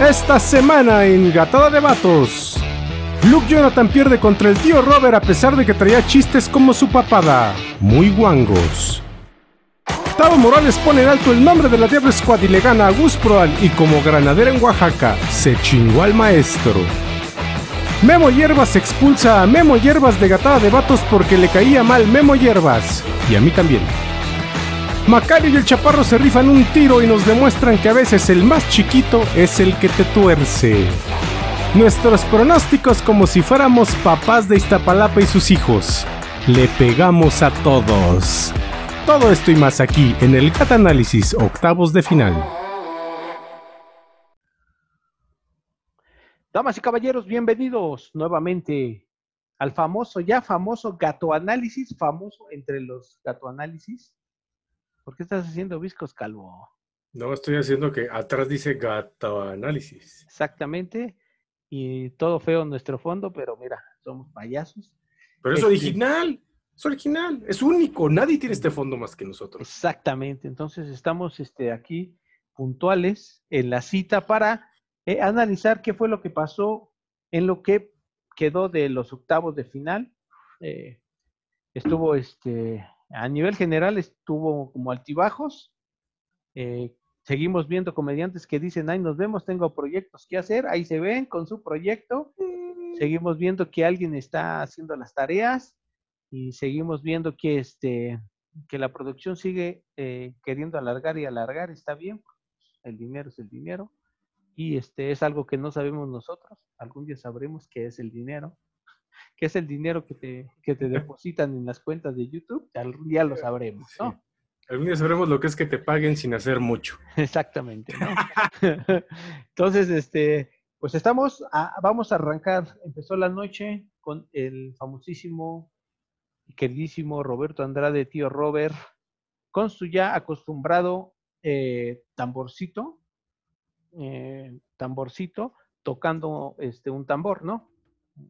Esta semana en Gatada de Vatos. Luke Jonathan pierde contra el tío Robert a pesar de que traía chistes como su papada. Muy guangos. Tavo Morales pone en alto el nombre de la Diablo Squad y le gana a Gus Proal y como granadera en Oaxaca, se chingó al maestro. Memo Hierbas expulsa a Memo Hierbas de Gatada de Vatos porque le caía mal Memo Hierbas. Y a mí también. Macario y el Chaparro se rifan un tiro y nos demuestran que a veces el más chiquito es el que te tuerce. Nuestros pronósticos como si fuéramos papás de Iztapalapa y sus hijos. Le pegamos a todos. Todo esto y más aquí en el Cat Análisis octavos de final. Damas y caballeros, bienvenidos nuevamente al famoso, ya famoso gato análisis, famoso entre los gato análisis. ¿Por qué estás haciendo viscos, Calvo? No, estoy haciendo que atrás dice gato análisis. Exactamente. Y todo feo en nuestro fondo, pero mira, somos payasos. Pero es Este- original. Es original, es único, nadie tiene este fondo más que nosotros. Exactamente. Entonces estamos este, aquí puntuales en la cita para eh, analizar qué fue lo que pasó en lo que quedó de los octavos de final. Eh, estuvo este, a nivel general, estuvo como altibajos. Eh, seguimos viendo comediantes que dicen, ay, nos vemos, tengo proyectos que hacer. Ahí se ven con su proyecto. Seguimos viendo que alguien está haciendo las tareas y seguimos viendo que este que la producción sigue eh, queriendo alargar y alargar, está bien, el dinero es el dinero, y este es algo que no sabemos nosotros, algún día sabremos qué es el dinero, qué es el dinero que te, que te depositan en las cuentas de YouTube, algún día lo sabremos, ¿no? Sí. Algún día sabremos lo que es que te paguen sin hacer mucho. Exactamente, ¿no? Entonces, este, pues estamos, a- vamos a arrancar, empezó la noche con el famosísimo y queridísimo Roberto Andrade, tío Robert, con su ya acostumbrado eh, tamborcito, eh, tamborcito, tocando este, un tambor, ¿no?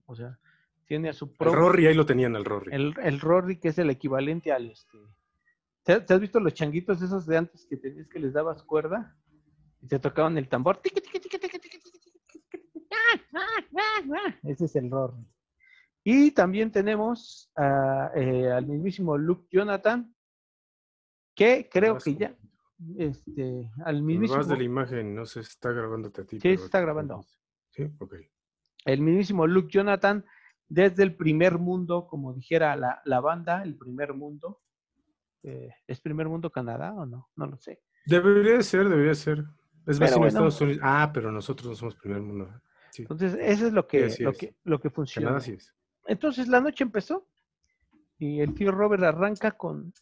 O sea, tiene a su El propio... Rory, ahí lo tenían el Rory. El, el Rory, que es el equivalente al este. ¿Te, te has visto los changuitos esos de antes que tenías que les dabas cuerda? Y te tocaban el tambor. Ah, ah, ah, ah. Ese es el Rory. Y también tenemos a, eh, al mismísimo Luke Jonathan, que creo que ya, este, al mismísimo, vas de la imagen, no sé, está grabándote a ti. Sí, se está grabando. Sí, ok. el mismísimo Luke Jonathan, desde el primer mundo, como dijera la, la banda, el primer mundo. Eh, ¿Es primer mundo Canadá o no? No lo sé. Debería de ser, debería ser. Es vecino bueno. Estados Unidos. Ah, pero nosotros no somos primer mundo. Sí, Entonces, eso es lo que, lo es. que, lo que funciona. Canadá sí es. Entonces, la noche empezó y el tío Robert arranca con,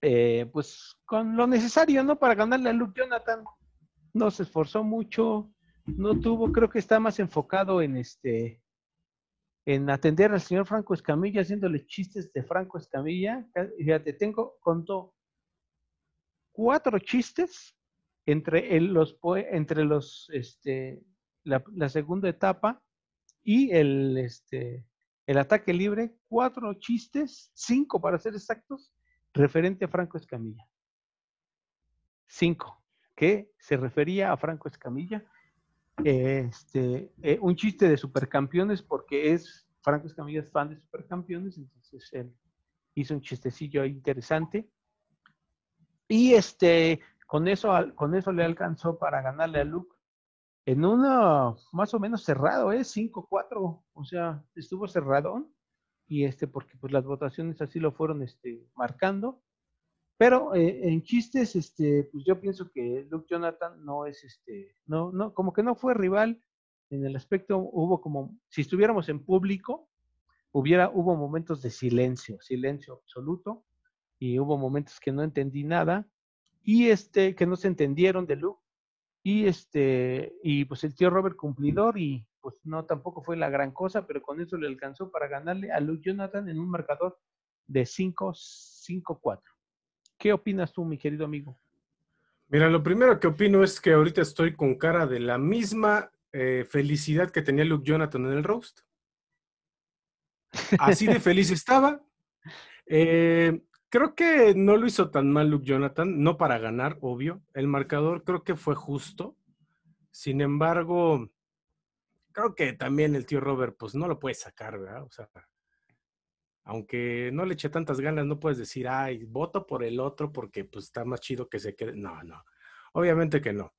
eh, pues, con lo necesario, ¿no? Para ganarle a Luke Jonathan. No se esforzó mucho, no tuvo, creo que está más enfocado en este, en atender al señor Franco Escamilla, haciéndole chistes de Franco Escamilla. Ca- Fíjate, tengo, contó cuatro chistes entre el- los, entre los, este, la, la segunda etapa y el, este, el ataque libre, cuatro chistes, cinco para ser exactos, referente a Franco Escamilla. Cinco, que se refería a Franco Escamilla. Este, eh, un chiste de supercampeones, porque es Franco Escamilla es fan de supercampeones, entonces él hizo un chistecillo interesante. Y este, con eso, con eso le alcanzó para ganarle a Luke en uno más o menos cerrado, ¿eh? 5-4, o sea, estuvo cerradón. Y este, porque pues las votaciones así lo fueron este, marcando. Pero eh, en chistes, este, pues yo pienso que Luke Jonathan no es este, no, no, como que no fue rival en el aspecto, hubo como, si estuviéramos en público, hubiera, hubo momentos de silencio, silencio absoluto, y hubo momentos que no entendí nada, y este, que no se entendieron de Luke, y este, y pues el tío Robert cumplidor, y pues no tampoco fue la gran cosa, pero con eso le alcanzó para ganarle a Luke Jonathan en un marcador de 5-5-4. ¿Qué opinas tú, mi querido amigo? Mira, lo primero que opino es que ahorita estoy con cara de la misma eh, felicidad que tenía Luke Jonathan en el roast. Así de feliz estaba. Eh, creo que no lo hizo tan mal Luke Jonathan, no para ganar, obvio. El marcador creo que fue justo. Sin embargo, creo que también el tío Robert, pues no lo puede sacar, ¿verdad? O sea, aunque no le eche tantas ganas, no puedes decir, ay, voto por el otro porque pues está más chido que se quede. No, no, obviamente que no.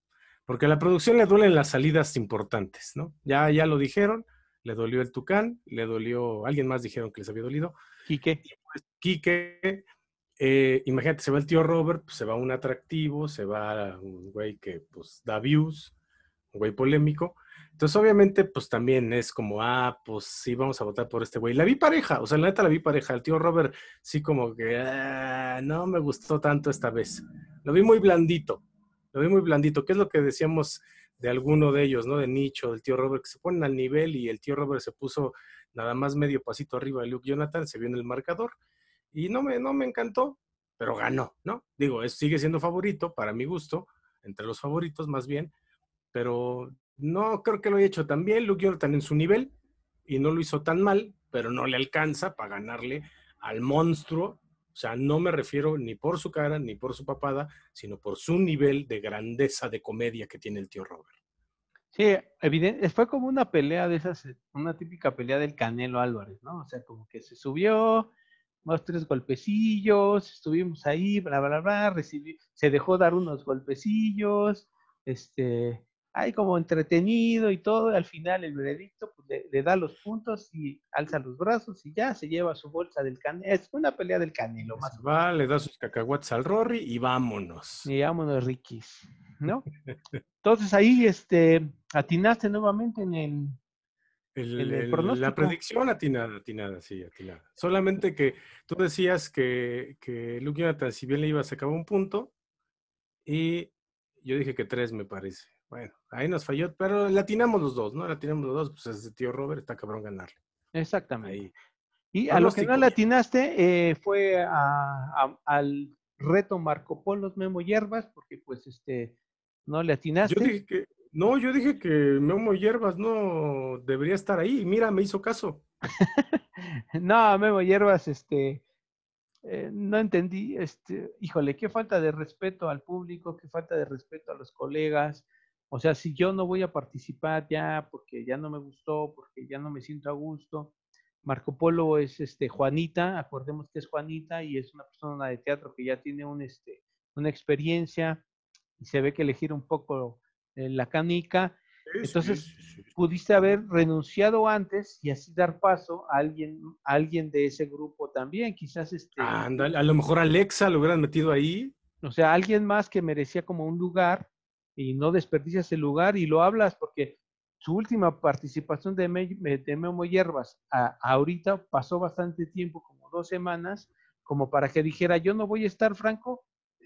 Porque a la producción le duelen las salidas importantes, ¿no? Ya, ya lo dijeron, le dolió el Tucán, le dolió, alguien más dijeron que les había dolido. Quique. Pues, Quique, eh, imagínate, se va el tío Robert, pues se va un atractivo, se va un güey que pues da views, un güey polémico. Entonces, obviamente, pues también es como, ah, pues sí, vamos a votar por este güey. La vi pareja, o sea, la neta la vi pareja. El tío Robert sí como que, ah, no me gustó tanto esta vez. Lo vi muy blandito, lo vi muy blandito. ¿Qué es lo que decíamos de alguno de ellos, no? De Nicho, del tío Robert, que se ponen al nivel y el tío Robert se puso nada más medio pasito arriba de Luke Jonathan, se vio en el marcador y no me, no me encantó, pero ganó, ¿no? Digo, es, sigue siendo favorito para mi gusto, entre los favoritos más bien, pero no creo que lo haya hecho tan bien. Luke Jonathan en su nivel y no lo hizo tan mal, pero no le alcanza para ganarle al monstruo. O sea, no me refiero ni por su cara ni por su papada, sino por su nivel de grandeza de comedia que tiene el tío Robert. Sí, evidente, fue como una pelea de esas, una típica pelea del Canelo Álvarez, ¿no? O sea, como que se subió, más tres golpecillos, estuvimos ahí, bla, bla, bla, recibí, se dejó dar unos golpecillos, este, ahí como entretenido y todo, y al final el veredicto pues, le, da los puntos y alza los brazos y ya se lleva su bolsa del canelo. Es una pelea del canelo, más. Va, le da sus cacahuates al Rory y vámonos. Y vámonos, Rikis, ¿no? Entonces ahí este, atinaste nuevamente en el, el, la predicción atinada, atinada, sí, atinada. Solamente que tú decías que, que Luke Jonathan, si bien le iba a sacar un punto, y yo dije que tres, me parece. Bueno, ahí nos falló, pero latinamos los dos, ¿no? Latinamos los dos, pues ese tío Robert está cabrón ganarle. Exactamente. Y a lo que no latinaste eh, fue al reto Marco Polo Memo Hierbas, porque pues este, no le atinaste. Yo dije que, no, yo dije que Memo Hierbas no debería estar ahí. Mira, me hizo caso. no, Memo Hierbas, este, eh, no entendí, este, híjole, qué falta de respeto al público, qué falta de respeto a los colegas. O sea, si yo no voy a participar ya porque ya no me gustó, porque ya no me siento a gusto. Marco Polo es este Juanita, acordemos que es Juanita y es una persona de teatro que ya tiene un, este, una experiencia y se ve que elegir un poco eh, la canica. Entonces, pudiste haber renunciado antes y así dar paso a alguien, alguien de ese grupo también, quizás este. a lo mejor Alexa lo hubieran metido ahí. O sea, alguien más que merecía como un lugar y no desperdicias el lugar y lo hablas porque su última participación de, Memo Hierbas a, ahorita pasó bastante tiempo, como dos semanas, como para que dijera, yo no voy a estar franco,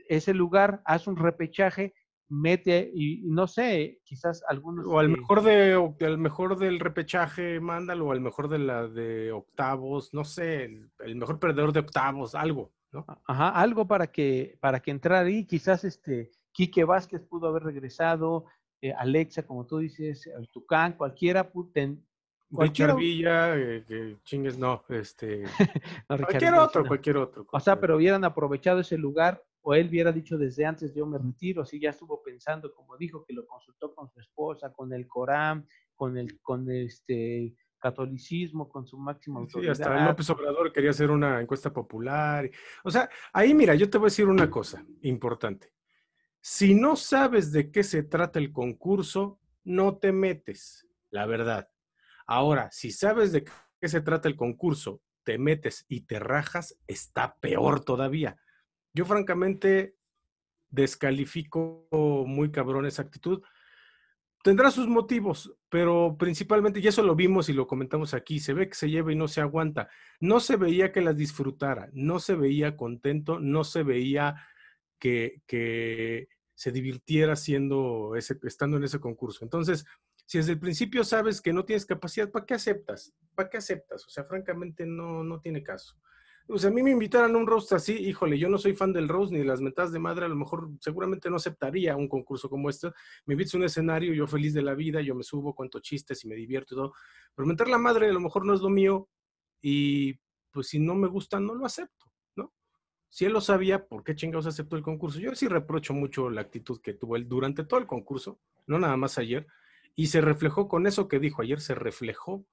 ese lugar, haz un repechaje, mete y no sé, quizás algunos... O al mejor, de, al mejor del repechaje, mándalo, o al mejor de la de octavos, no sé, el, el mejor perdedor de octavos, algo, ¿no? Ajá, algo para que, para que entrara ahí, quizás este Quique Vázquez pudo haber regresado, eh, Alexa, como tú dices, el Tucán, cualquiera, ten, cualquier Villa, eh, que chingues, no, este, cualquier otro, cualquier otro. O sea, pero hubieran aprovechado ese lugar o él hubiera dicho desde antes yo me retiro, si ya estuvo pensando, como dijo, que lo consultó con su esposa, con el Corán, con el, con este catolicismo, con su máximo autoridad. Sí, hasta López Obrador quería hacer una encuesta popular. O sea, ahí mira, yo te voy a decir una cosa importante. Si no sabes de qué se trata el concurso, no te metes, la verdad. Ahora, si sabes de qué se trata el concurso, te metes y te rajas, está peor todavía. Yo francamente descalifico muy cabrón esa actitud. Tendrá sus motivos, pero principalmente, y eso lo vimos y lo comentamos aquí, se ve que se lleva y no se aguanta. No se veía que las disfrutara, no se veía contento, no se veía que, que se divirtiera siendo ese, estando en ese concurso. Entonces, si desde el principio sabes que no tienes capacidad, ¿para qué aceptas? ¿Para qué aceptas? O sea, francamente no, no tiene caso. O sea, a mí me invitaran a un roast así, híjole, yo no soy fan del roast ni de las metadas de madre, a lo mejor seguramente no aceptaría un concurso como este. Me invitas a un escenario, yo feliz de la vida, yo me subo, cuento chistes y me divierto y todo. Pero meter la madre a lo mejor no es lo mío y pues si no me gusta, no lo acepto. Si él lo sabía, ¿por qué chingados aceptó el concurso? Yo sí reprocho mucho la actitud que tuvo él durante todo el concurso, no nada más ayer, y se reflejó con eso que dijo ayer, se reflejó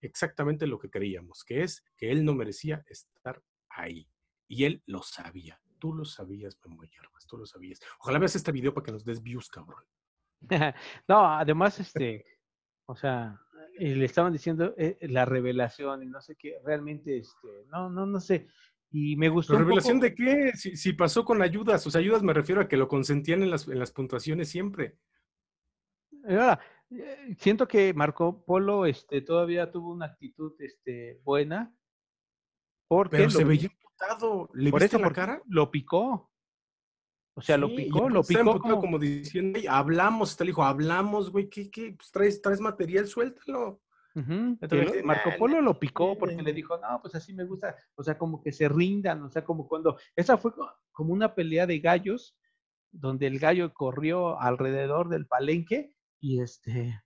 exactamente lo que creíamos, que es que él no merecía estar ahí. Y él lo sabía. Tú lo sabías, Memo Hierbas, tú lo sabías. Ojalá veas este video para que nos des views, cabrón. no, además, este, o sea, le estaban diciendo eh, la revelación y no sé qué, realmente, este, no, no, no sé. Y me gustó. ¿La revelación de qué? Si, pasó con ayudas, sus ayudas me refiero a que lo consentían en las, en las puntuaciones siempre. Ahora, eh, siento que Marco Polo este, todavía tuvo una actitud este, buena. Porque Pero se veía imputado. ¿Le por viste la cara? Lo picó. O sea, lo picó, lo picó. Como... como diciendo, hablamos, te dijo, hablamos, güey, ¿qué, qué? Pues traes, traes material, suéltalo. Marco Polo lo picó porque le dijo, no, pues así me gusta, o sea, como que se rindan, o sea, como cuando, esa fue como una pelea de gallos, donde el gallo corrió alrededor del palenque y este,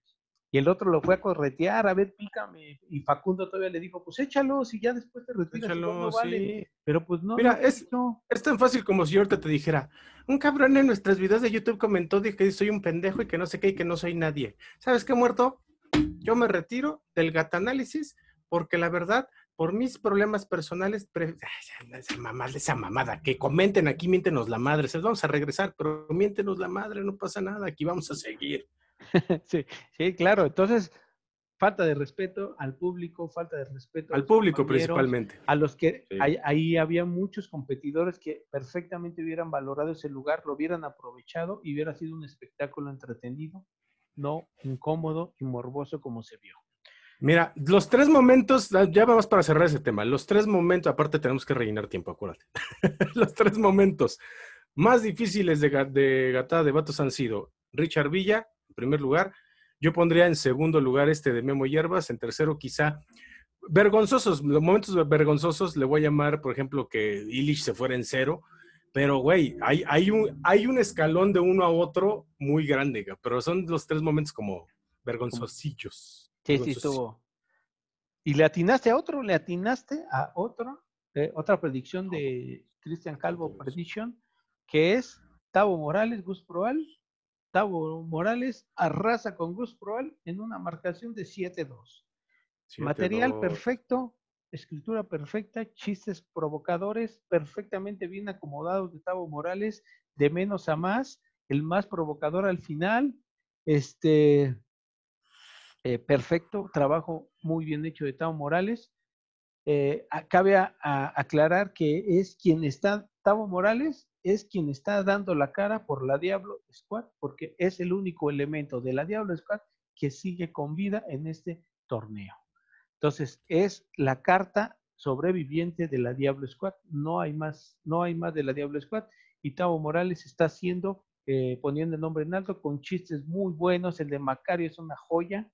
y el otro lo fue a corretear, a ver, pícame. Y Facundo todavía le dijo, pues échalo, si ya después te retiras. Échalo, sí. Pero pues no. Mira, es, es tan fácil como si yo ahorita te dijera, un cabrón en nuestros videos de YouTube comentó que soy un pendejo y que no sé qué y que no soy nadie. ¿Sabes qué, muerto? Yo me retiro del gata análisis porque la verdad, por mis problemas personales, esa mamada, esa mamada, que comenten aquí, miéntenos la madre, se vamos a regresar, pero miéntenos la madre, no pasa nada, aquí vamos a seguir. sí, sí, claro. Entonces, falta de respeto al público, falta de respeto al público principalmente. A los que ahí, había muchos competidores que perfectamente hubieran valorado ese lugar, lo hubieran aprovechado y hubiera sido un espectáculo entretenido, no incómodo y morboso como se vio. Mira, los tres momentos, ya vamos para cerrar ese tema, los tres momentos, aparte tenemos que rellenar tiempo, acuérdate. los tres momentos más difíciles de, de Gatada de Vatos han sido Richard Villa, en primer lugar. Yo pondría en segundo lugar este de Memo Hierbas, en tercero quizá vergonzosos, los momentos vergonzosos le voy a llamar, por ejemplo, que Illich se fuera en cero, pero güey, hay, hay, un, hay un escalón de uno a otro muy grande, pero son los tres momentos como vergonzosillos. Sí, sí, estuvo. ¿Y le atinaste a otro? ¿Le atinaste a otro? Eh, otra predicción de Cristian Calvo Prediction, que es Tavo Morales, Gus Proal Tavo Morales arrasa con Gus Proal en una marcación de 7-2. Material perfecto, escritura perfecta, chistes provocadores, perfectamente bien acomodados de Tavo Morales, de menos a más, el más provocador al final. Este, eh, perfecto, trabajo muy bien hecho de Tavo Morales. Eh, cabe aclarar que es quien está, Tavo Morales es quien está dando la cara por la Diablo Squad, porque es el único elemento de la Diablo Squad que sigue con vida en este torneo. Entonces, es la carta sobreviviente de la Diablo Squad. No hay más, no hay más de la Diablo Squad. Y Tavo Morales está haciendo, eh, poniendo el nombre en alto, con chistes muy buenos. El de Macario es una joya.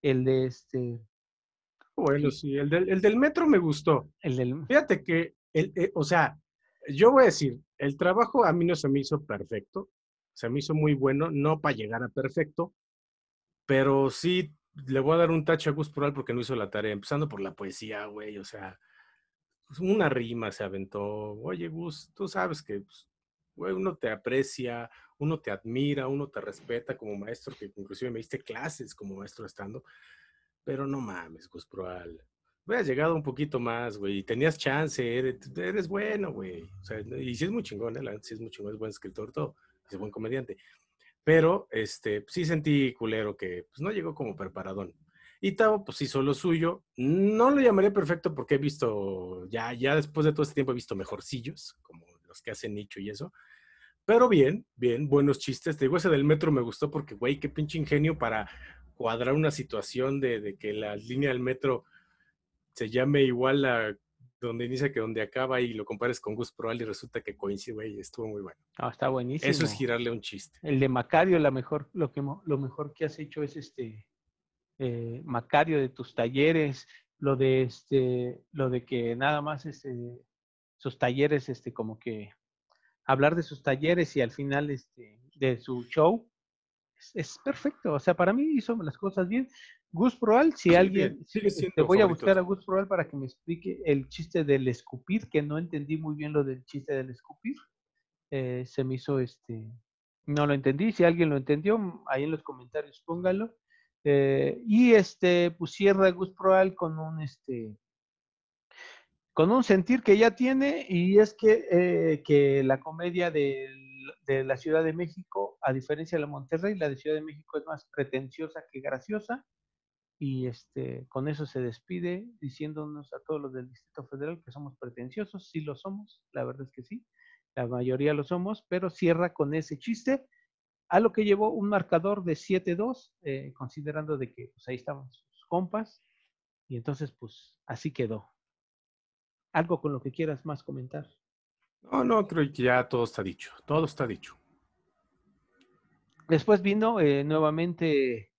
El de este. Bueno, sí, el del, el del metro me gustó. El del... Fíjate que, el, eh, o sea, yo voy a decir, el trabajo a mí no se me hizo perfecto, se me hizo muy bueno, no para llegar a perfecto, pero sí le voy a dar un tache a Gus Proal porque no hizo la tarea, empezando por la poesía, güey, o sea, pues, una rima se aventó. Oye, Gus, tú sabes que pues, güey, uno te aprecia, uno te admira, uno te respeta como maestro, que inclusive me diste clases como maestro estando, pero no mames, Gus Proal hubieras llegado un poquito más, güey, tenías chance, eres, bueno, güey. O sea, y sí es muy chingón, ¿eh? sí es muy chingón, es buen escritor, todo, es buen comediante. Pero, este, sí sentí culero que, pues, no llegó como preparadón. Y Tavo, pues, hizo lo suyo. No lo llamaría perfecto porque he visto, ya, ya después de todo este tiempo he visto mejorcillos, como los que hacen nicho y eso. Pero bien, bien, buenos chistes. Te digo, ese del metro me gustó porque, güey, qué pinche ingenio para cuadrar una situación de, de que la línea del metro se llame igual a donde inicia que donde acaba y lo compares con Gus Proal y resulta que coincide, güey, estuvo muy bueno. Ah, está buenísimo. Eso es girarle un chiste. El de Macario, la mejor, lo, que, lo mejor que has hecho es este eh, Macario de tus talleres, lo de este, lo de que nada más este, sus talleres, este, como que hablar de sus talleres y al final este, de su show, es, es perfecto. O sea, para mí hizo las cosas bien. Gus Proal, si alguien, te voy a buscar a Gus Proal para que me explique el chiste del escupir, que no entendí muy bien lo del chiste del escupir. Eh, se me hizo este, no lo entendí. Si alguien lo entendió, ahí en los comentarios póngalo. Eh, y este, pues cierra Gus Proal con un este, con un sentir que ya tiene, y es que, eh, que la comedia del- de la Ciudad de México, a diferencia de la Monterrey, la de Ciudad de México es más pretenciosa que graciosa, y este, con eso se despide diciéndonos a todos los del Distrito Federal que somos pretenciosos, sí lo somos, la verdad es que sí, la mayoría lo somos, pero cierra con ese chiste, a lo que llevó un marcador de 7-2, eh, considerando de que pues, ahí estaban sus compas, y entonces pues así quedó. Algo con lo que quieras más comentar. No, no, creo que ya todo está dicho. Todo está dicho. Después vino eh, nuevamente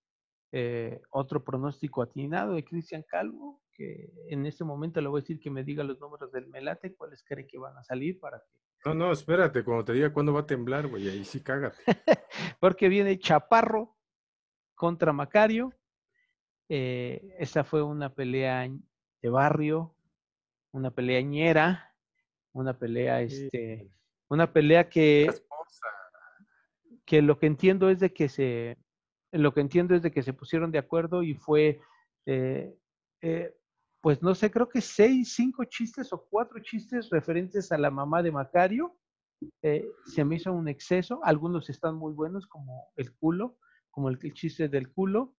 eh, otro pronóstico atinado de Cristian Calvo, que en este momento le voy a decir que me diga los números del Melate, cuáles cree que van a salir para que... No, no, espérate, cuando te diga cuándo va a temblar, güey, ahí sí cágate. Porque viene Chaparro contra Macario. Eh, esa fue una pelea de barrio, una pelea ñera, una pelea, Sí. este, una pelea que... Que lo que entiendo es de que se lo que entiendo es de que se pusieron de acuerdo y fue eh, eh, pues no sé creo que seis cinco chistes o cuatro chistes referentes a la mamá de Macario eh, se me hizo un exceso algunos están muy buenos como el culo como el, el chiste del culo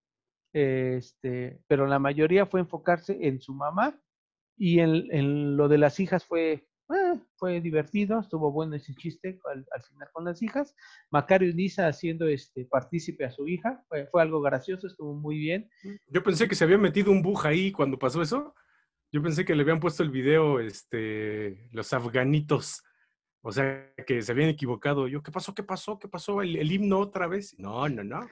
eh, este pero la mayoría fue enfocarse en su mamá y en, en lo de las hijas fue eh, fue divertido, estuvo bueno ese chiste al, al final con las hijas. Macario Niza haciendo este partícipe a su hija, fue, fue algo gracioso, estuvo muy bien. Yo pensé que se había metido un bug ahí cuando pasó eso. Yo pensé que le habían puesto el video, este, los afganitos. O sea, que se habían equivocado. Yo, ¿qué pasó? ¿Qué pasó? ¿Qué pasó? ¿El, el himno otra vez? No, no, no.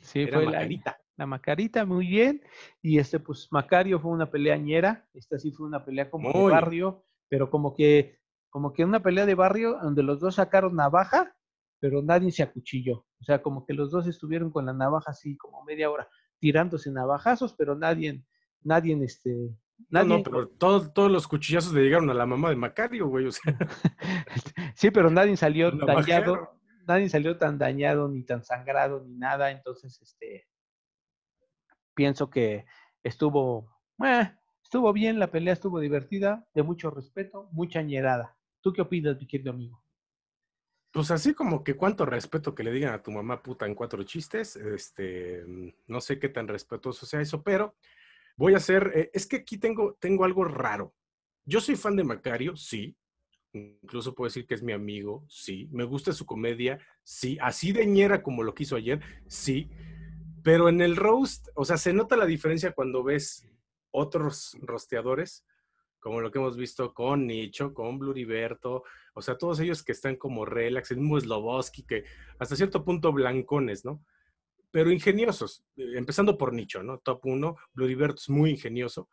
Sí, Era fue la, Margarita. la Macarita, muy bien. Y este, pues Macario fue una pelea ñera, esta sí fue una pelea como de Muy. barrio, pero como que, como que una pelea de barrio donde los dos sacaron navaja, pero nadie se acuchilló. O sea, como que los dos estuvieron con la navaja así como media hora tirándose navajazos, pero nadie, nadie, este, No, nadie, no, pero todos, todos los cuchillazos le llegaron a la mamá de Macario, güey. O sea, sí, pero nadie salió dañado, nadie salió tan dañado, ni tan sangrado, ni nada. Entonces, este, pienso que estuvo, eh, estuvo bien, la pelea estuvo divertida, de mucho respeto, mucha ñerada. ¿Tú qué opinas, mi querido amigo? pues así como que cuánto respeto que le digan a tu mamá puta en cuatro chistes. Este, mm, no sé qué tan respetuoso sea eso, pero voy a hacer, eh, es que aquí tengo, tengo algo raro. Yo soy fan de Macario, sí. Incluso puedo decir que es mi amigo, sí. Me gusta su comedia, sí. Así de ñera como lo quiso ayer, sí. Pero en el roast, o sea, se nota la diferencia cuando ves otros rosteadores, como lo que hemos visto con Nicho, con Bluriberto, o sea, todos ellos que están como relax, el mismo Sloboski, que hasta cierto punto blancones, ¿no? Pero ingeniosos, eh, empezando por Nicho, ¿no? Top 1, Bluriberto es muy ingenioso.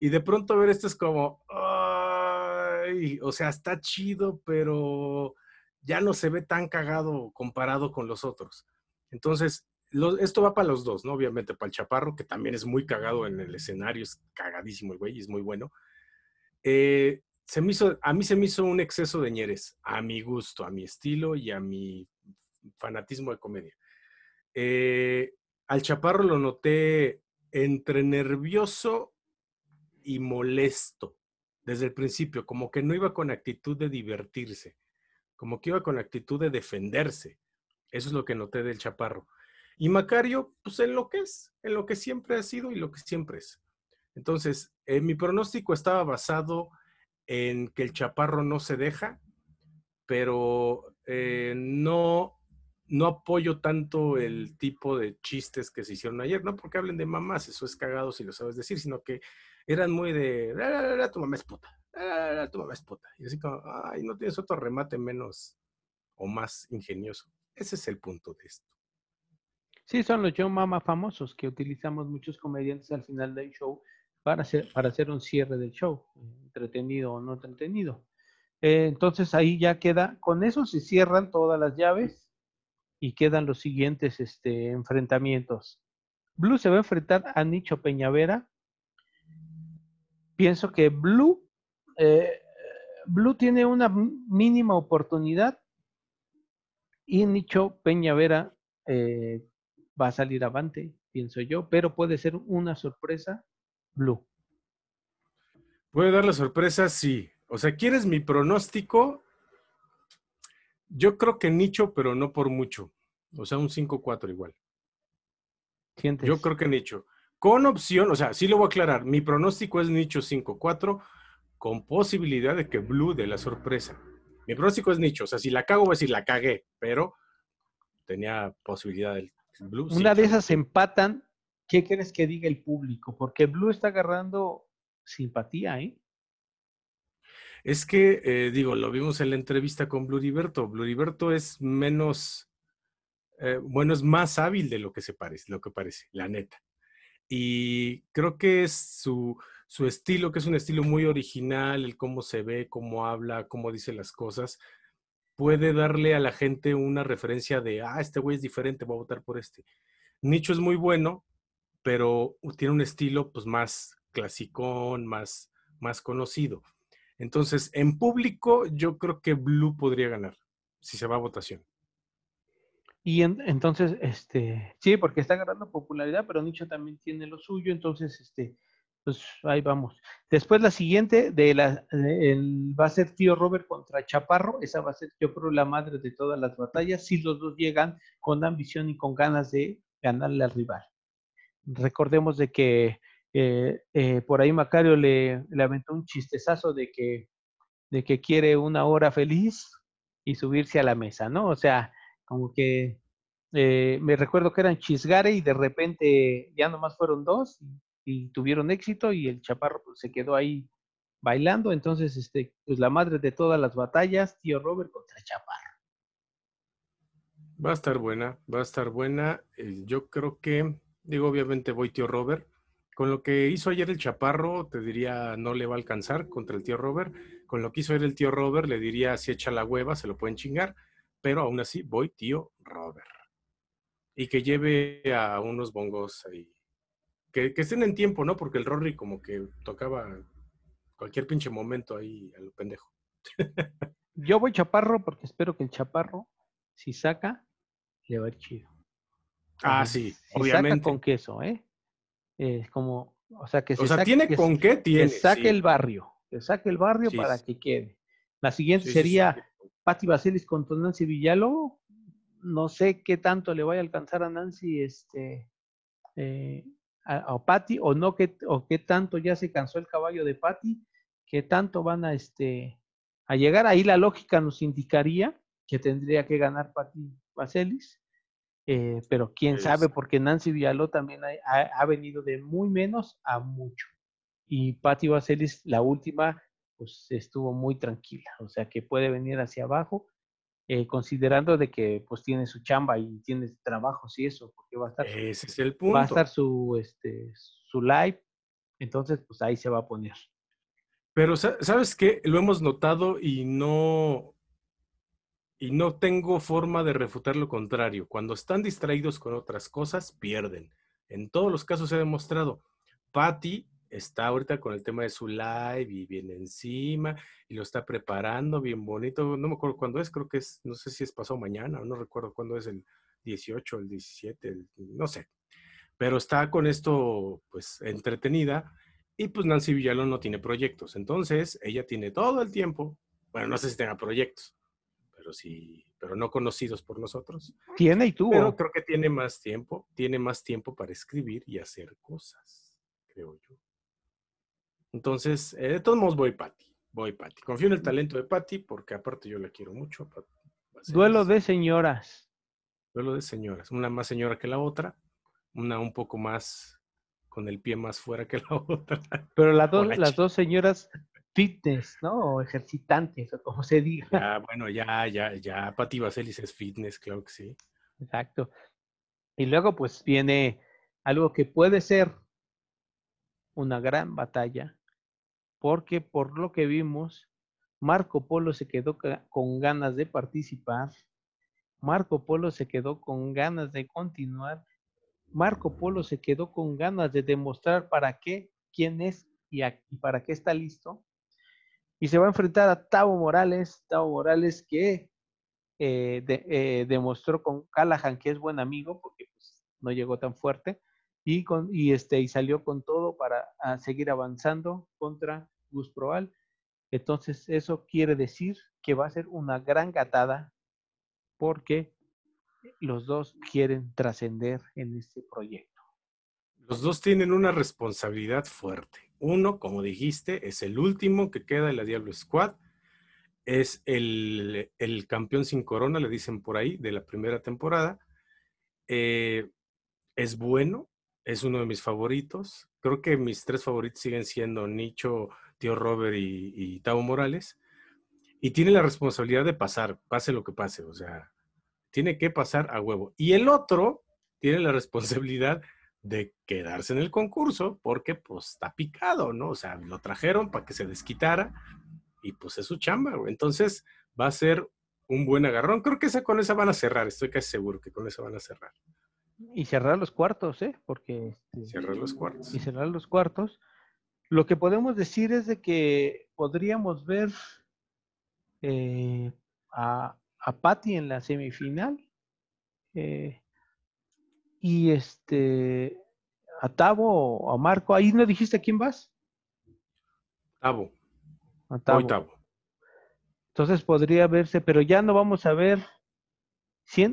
Y de pronto ver esto es como, ay, o sea, está chido, pero ya no se ve tan cagado comparado con los otros. Entonces, lo- esto va para los dos, ¿no? Obviamente para el Chaparro, que también es muy cagado en el escenario, es cagadísimo el güey, es muy bueno. Eh, se me hizo, a mí se me hizo un exceso de ñeres, a mi gusto, a mi estilo y a mi fanatismo de comedia. Eh, al Chaparro lo noté entre nervioso y molesto desde el principio, como que no iba con actitud de divertirse, como que iba con actitud de defenderse. Eso es lo que noté del Chaparro. Y Macario, pues en lo que es, en lo que siempre ha sido y lo que siempre es. Entonces, eh, mi pronóstico estaba basado en que el Chaparro no se deja, pero eh, no, no apoyo tanto el tipo de chistes que se hicieron ayer, no porque hablen de mamás, eso es cagado si lo sabes decir, sino que eran muy de, "La, la, la, tu mamá es puta, la, tu mamá es puta. Y así como, ay, no tienes otro remate menos o más ingenioso. Ese es el punto de esto. Sí, son los Yo Mama famosos que utilizamos muchos comediantes al final del show para hacer, para hacer un cierre del show, entretenido o no entretenido. Eh, entonces ahí ya queda, con eso se cierran todas las llaves y quedan los siguientes este, enfrentamientos. Blue se va a enfrentar a Nicho Peñavera. Pienso que Blue, eh, Blue tiene una mínima oportunidad y Nicho Peñavera eh, va a salir avante, pienso yo, pero puede ser una sorpresa Blue. Puede dar la sorpresa, sí. O sea, ¿quieres mi pronóstico? Yo creo que nicho, pero no por mucho. O sea, un 5-4 igual. Yo creo que nicho. Con opción, o sea, sí lo voy a aclarar. Mi pronóstico es nicho 5-4 con posibilidad de que Blue dé la sorpresa. Mi pronóstico es nicho. O sea, si la cago, voy a decir la cagué, pero tenía posibilidad del Blue. Una de esas empatan. ¿Qué crees que diga el público? Porque Blue está agarrando simpatía, ¿eh? Es que, eh, digo, lo vimos en la entrevista con Bluriberto. Bluriberto es menos, eh, bueno, es más hábil de lo que se parece, lo que parece, la neta. Y creo que es su, su estilo, que es un estilo muy original, el cómo se ve, cómo habla, cómo dice las cosas, puede darle a la gente una referencia de, ah, este güey es diferente, voy a votar por este. Nicho es muy bueno, pero tiene un estilo pues más clasicón, más, más conocido. Entonces, en público, yo creo que Blue podría ganar si se va a votación. Y entonces, este, sí, porque está agarrando popularidad, pero Nicho también tiene lo suyo, entonces, este, pues ahí vamos. Después la siguiente de la, va a ser Tío Robert contra Chaparro, esa va a ser, yo creo, la madre de todas las batallas, si los dos llegan con ambición y con ganas de ganarle al rival. Recordemos de que eh, eh, por ahí Macario le, le, aventó un chistezazo de que, de que quiere una hora feliz y subirse a la mesa, ¿no? O sea, como que eh, me recuerdo que eran Chisgare y de repente ya nomás fueron dos y, tuvieron éxito y el chaparro pues, se quedó ahí bailando. Entonces, este, pues la madre de todas las batallas, tío Robert contra Chaparro. Va a estar buena, va a estar buena. yo creo que, digo, obviamente voy tío Robert. Con lo que hizo ayer el Chaparro, te diría no le va a alcanzar contra el tío Robert. Con lo que hizo ayer el tío Robert, le diría si echa la hueva, se lo pueden chingar. Pero aún así, voy tío Robert. Y que lleve a unos bongos ahí. Que, estén en tiempo, ¿no? Porque el Rory como que tocaba cualquier pinche momento ahí a lo pendejo. Yo voy Chaparro porque espero que el Chaparro, si saca, le va a ir chido. Ah, sí, obviamente. Saca con queso, ¿eh? Es como, o sea, que se o sea, tiene con qué tiene. Que saque el barrio, que saque el barrio para que quede. La siguiente sería Patti Baselis contra Nancy Villalo. No sé qué tanto le vaya a alcanzar a Nancy este, eh, a, Patti, o no, que, o qué tanto ya se cansó el caballo de Patti, qué tanto van a, este, a llegar. Ahí la lógica nos indicaría que tendría que ganar Patti Baselis. Eh, pero quién sabe, porque Nancy Villaló también ha, venido de muy menos a mucho. Y Patti Vaselis, la última, pues estuvo muy tranquila, o sea que puede venir hacia abajo, eh, considerando de que pues tiene su chamba y tiene trabajos y eso, porque va a estar, Ese es el punto. Va a estar su, este, su live, entonces pues ahí se va a poner. Pero sabes qué, lo hemos notado y no, y no tengo forma de refutar lo contrario. Cuando están distraídos con otras cosas, pierden. En todos los casos se ha demostrado. Patty está ahorita con el tema de su live y viene encima y lo está preparando bien bonito. No me acuerdo cuándo es, creo que es, no sé si es pasado mañana no recuerdo cuándo es el 18, el 17, no sé. Pero está con esto pues entretenida y pues Nancy Villalón no tiene proyectos. Entonces ella tiene todo el tiempo, bueno, no sé si tenga proyectos, pero sí, pero no conocidos por nosotros. Tiene y tú. Pero creo que tiene más tiempo, tiene más tiempo para escribir y hacer cosas, creo yo. Entonces, eh, de todos modos voy Patty, voy Patty. Confío en el talento de Patty porque aparte yo la quiero mucho. Duelo de señoras. Duelo de señoras, una más señora que la otra, una un poco más con el pie más fuera que la otra. Pero las dos, las dos señoras fitness, ¿no? O ejercitantes, o como se diga. Ya, bueno, ya, ya, ya, Pati Vaselis es fitness, claro que sí. Exacto. Y luego, pues, viene algo que puede ser una gran batalla, porque por lo que vimos, Marco Polo se quedó con ganas de participar, Marco Polo se quedó con ganas de continuar Marco Polo se quedó con ganas de demostrar para qué, quién es y, para qué está listo. Y se va a enfrentar a Tavo Morales, Tavo Morales que eh, eh, demostró con Callahan que es buen amigo porque pues, no llegó tan fuerte y, con, y, este, y salió con todo para seguir avanzando contra Gus Proal. Entonces eso quiere decir que va a ser una gran gatada porque los dos quieren trascender en este proyecto. Los dos tienen una responsabilidad fuerte. Uno, como dijiste, es el último que queda en la Diablo Squad. Es el, campeón sin corona, le dicen por ahí, de la primera temporada. Eh, es bueno, es uno de mis favoritos. Creo que mis tres favoritos siguen siendo Nicho, Tío Robert y, y Tavo Morales. Y tiene la responsabilidad de pasar, pase lo que pase. O sea, tiene que pasar a huevo. Y el otro tiene la responsabilidad de quedarse en el concurso porque pues está picado, ¿no? O sea, lo trajeron para que se desquitara y pues es su chamba, güey. Entonces va a ser un buen agarrón. Creo que esa, con esa van a cerrar, estoy casi seguro que con esa van a cerrar. Y cerrar los cuartos, ¿eh? Porque... Este, cerrar los cuartos. Y cerrar los cuartos. Lo que podemos decir es de que podríamos ver eh, a, a Patty en la semifinal. Eh, y este, a Tavo o a Marco, ahí no dijiste a quién vas. Tavo. A Tavo. Entonces podría verse, pero ya no vamos a ver.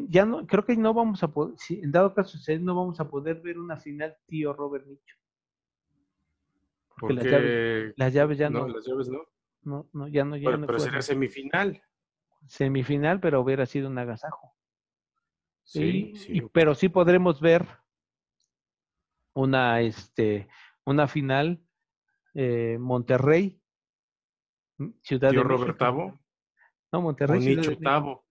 Ya no, creo que no vamos a poder, si en dado caso no vamos a poder ver una final tío Robert Nicho. Porque, las, llaves, ya no. No, las llaves no. No, no ya no. Ya pero, pero sería semifinal semifinal, pero hubiera sido un agasajo. Sí, sí. pero sí podremos ver una, este, una final eh, Monterrey, Ciudad de Robert Tavo. No, Monterrey. Nicho Tavo.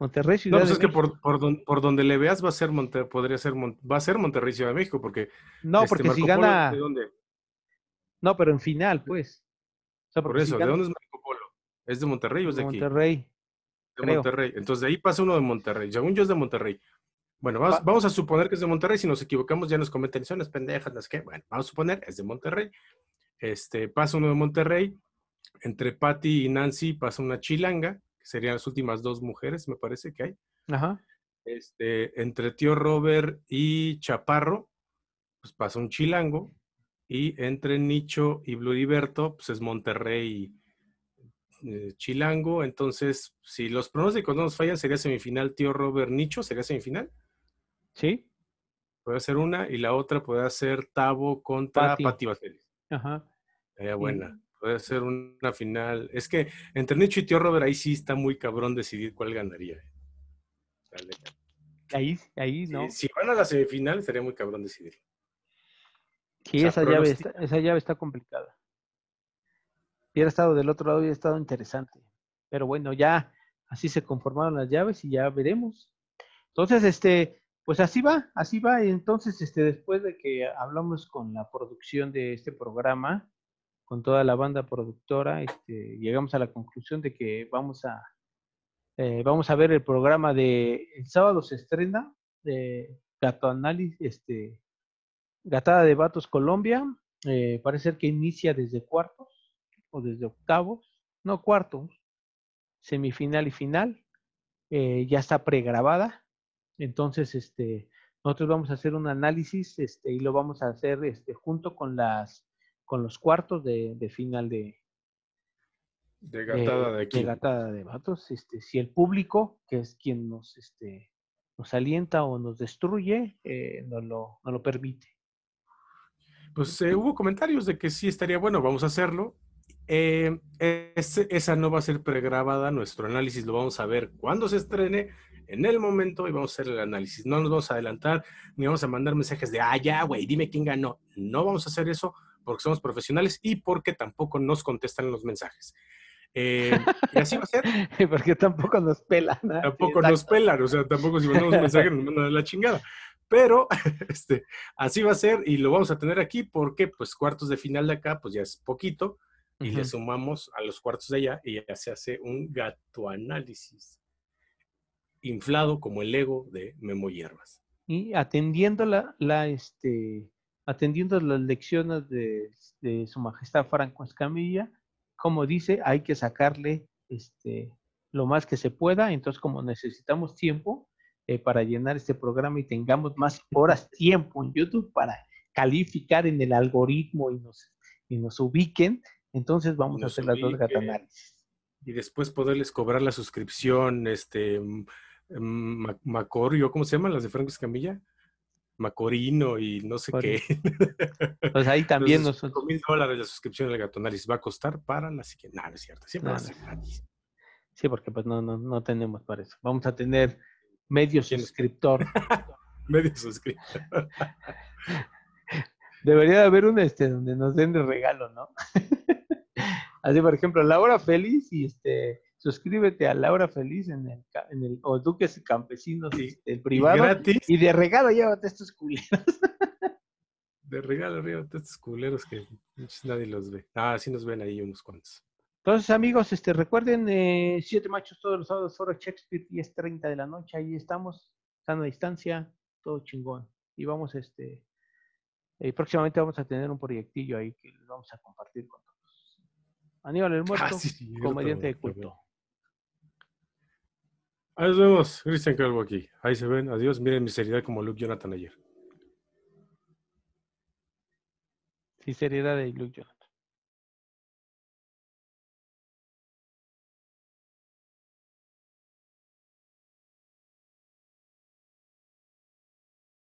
Monterrey, Ciudad no, pues es que por, por, donde le veas va a ser Monter, podría ser va a ser Monterrey, Ciudad de México, porque no, este, porque si gana. ¿De dónde? No, pero en final, pues. por eso, ¿de dónde es Marco Polo? ¿Es de Monterrey o es de, aquí? Monterrey. De Monterrey. Entonces de ahí pasa uno de Monterrey. Según yo es de Monterrey. Bueno, vamos, a suponer que es de Monterrey. Si nos equivocamos, ya nos cometen, son las pendejas, las que. Bueno, vamos a suponer, es de Monterrey. Este, pasa uno de Monterrey. Entre Patty y Nancy pasa una chilanga, que serían las últimas dos mujeres, me parece que hay. Ajá. Este, entre tío Robert y Chaparro, pues pasa un chilango. Y entre Nicho y Bluriberto, pues es Monterrey eh, Chilango. Entonces, si los pronósticos no nos fallan, sería semifinal Tío Robert Nicho, sería semifinal. Sí. Puede ser una y la otra puede ser Tavo contra Pati, Ajá. Sería buena. Puede ser una final. Es que entre Nicho y Tío Robert ahí sí está muy cabrón decidir cuál ganaría. Ahí, ahí, ¿no? Si, van a la semifinal, sería muy cabrón decidir. Sí, esa, llave esa llave está complicada hubiera estado del otro lado, hubiera estado interesante. Pero bueno, ya así se conformaron las llaves y ya veremos. Entonces, este, pues así va, así va. Y entonces, este, después de que hablamos con la producción de este programa, con toda la banda productora, este, llegamos a la conclusión de que vamos a, eh, vamos a ver el programa de el sábado se estrena de Gato Análisis, este, Gatada de Vatos Colombia. Eh, parece ser que inicia desde cuartos o desde octavos, no cuartos, semifinal y final, eh, ya está pregrabada. Entonces, este, nosotros vamos a hacer un análisis este, y lo vamos a hacer este, junto con las con los cuartos de, final de, de gatada de, aquí. De gatada de vatos. Este, si el público, que es quien nos, este, nos alienta o nos destruye, eh, no, lo, no lo permite. Pues eh, hubo comentarios de que sí estaría bueno, vamos a hacerlo. Eh, esa no va a ser pregrabada, nuestro análisis lo vamos a ver cuando se estrene, en el momento, y vamos a hacer el análisis. No nos vamos a adelantar, ni vamos a mandar mensajes de, ah, ya, güey, dime quién ganó. No vamos a hacer eso porque somos profesionales y porque tampoco nos contestan los mensajes. Eh, y así va a ser. porque tampoco nos pelan. Tampoco nos pelan, o sea, tampoco si mandamos un mensaje nos mandan la chingada. Pero este, así va a ser y lo vamos a tener aquí porque, pues, cuartos de final de acá, pues ya es poquito y le sumamos a los cuartos de allá y ya se hace un gato análisis inflado como el ego de Memo Hierbas. y atendiendo la, la este, atendiendo las lecciones de, de su majestad Franco Escamilla, como dice, hay que sacarle este, lo más que se pueda. Entonces, como necesitamos tiempo eh, para llenar este programa y tengamos más horas tiempo en YouTube para calificar en el algoritmo y nos, y nos ubiquen, entonces vamos a hacer las dos gatanálisis. Y después poderles cobrar la suscripción, este, Macorio, ¿cómo se llaman las de Franco Escamilla? Macorino y no sé qué. Pues ahí también nosotros. mil dólares la suscripción del Gatonalis va a costar para la siguiente. No, no es cierto, siempre va a ser gratis. Sí, porque pues no, no, no tenemos para eso. Vamos a tener medio suscriptor. medio suscriptor. Debería de haber un este donde nos den de regalo, ¿no? Así, por ejemplo, Laura Feliz y este suscríbete a Laura Feliz en el, en el o Duques Campesinos sí. el privado y, gratis. y de regalo llévate estos culeros. de regalo llévate estos culeros que nadie los ve. Ah, sí nos ven ahí unos cuantos. Entonces, amigos, este, recuerden, eh, Siete Machos todos los sábados, Foro Shakespeare, 10.30 de la noche, ahí estamos, están a distancia, todo chingón. Y vamos, este, eh, próximamente vamos a tener un proyectillo ahí que les vamos a compartir con todos. Aníbal el Muerto, ah, sí, comediante de culto. Ahí nos vemos, Cristian Calvo aquí. Ahí se ven, adiós, miren mi seriedad como Luke Jonathan ayer. Sí, seriedad de Luke Jonathan.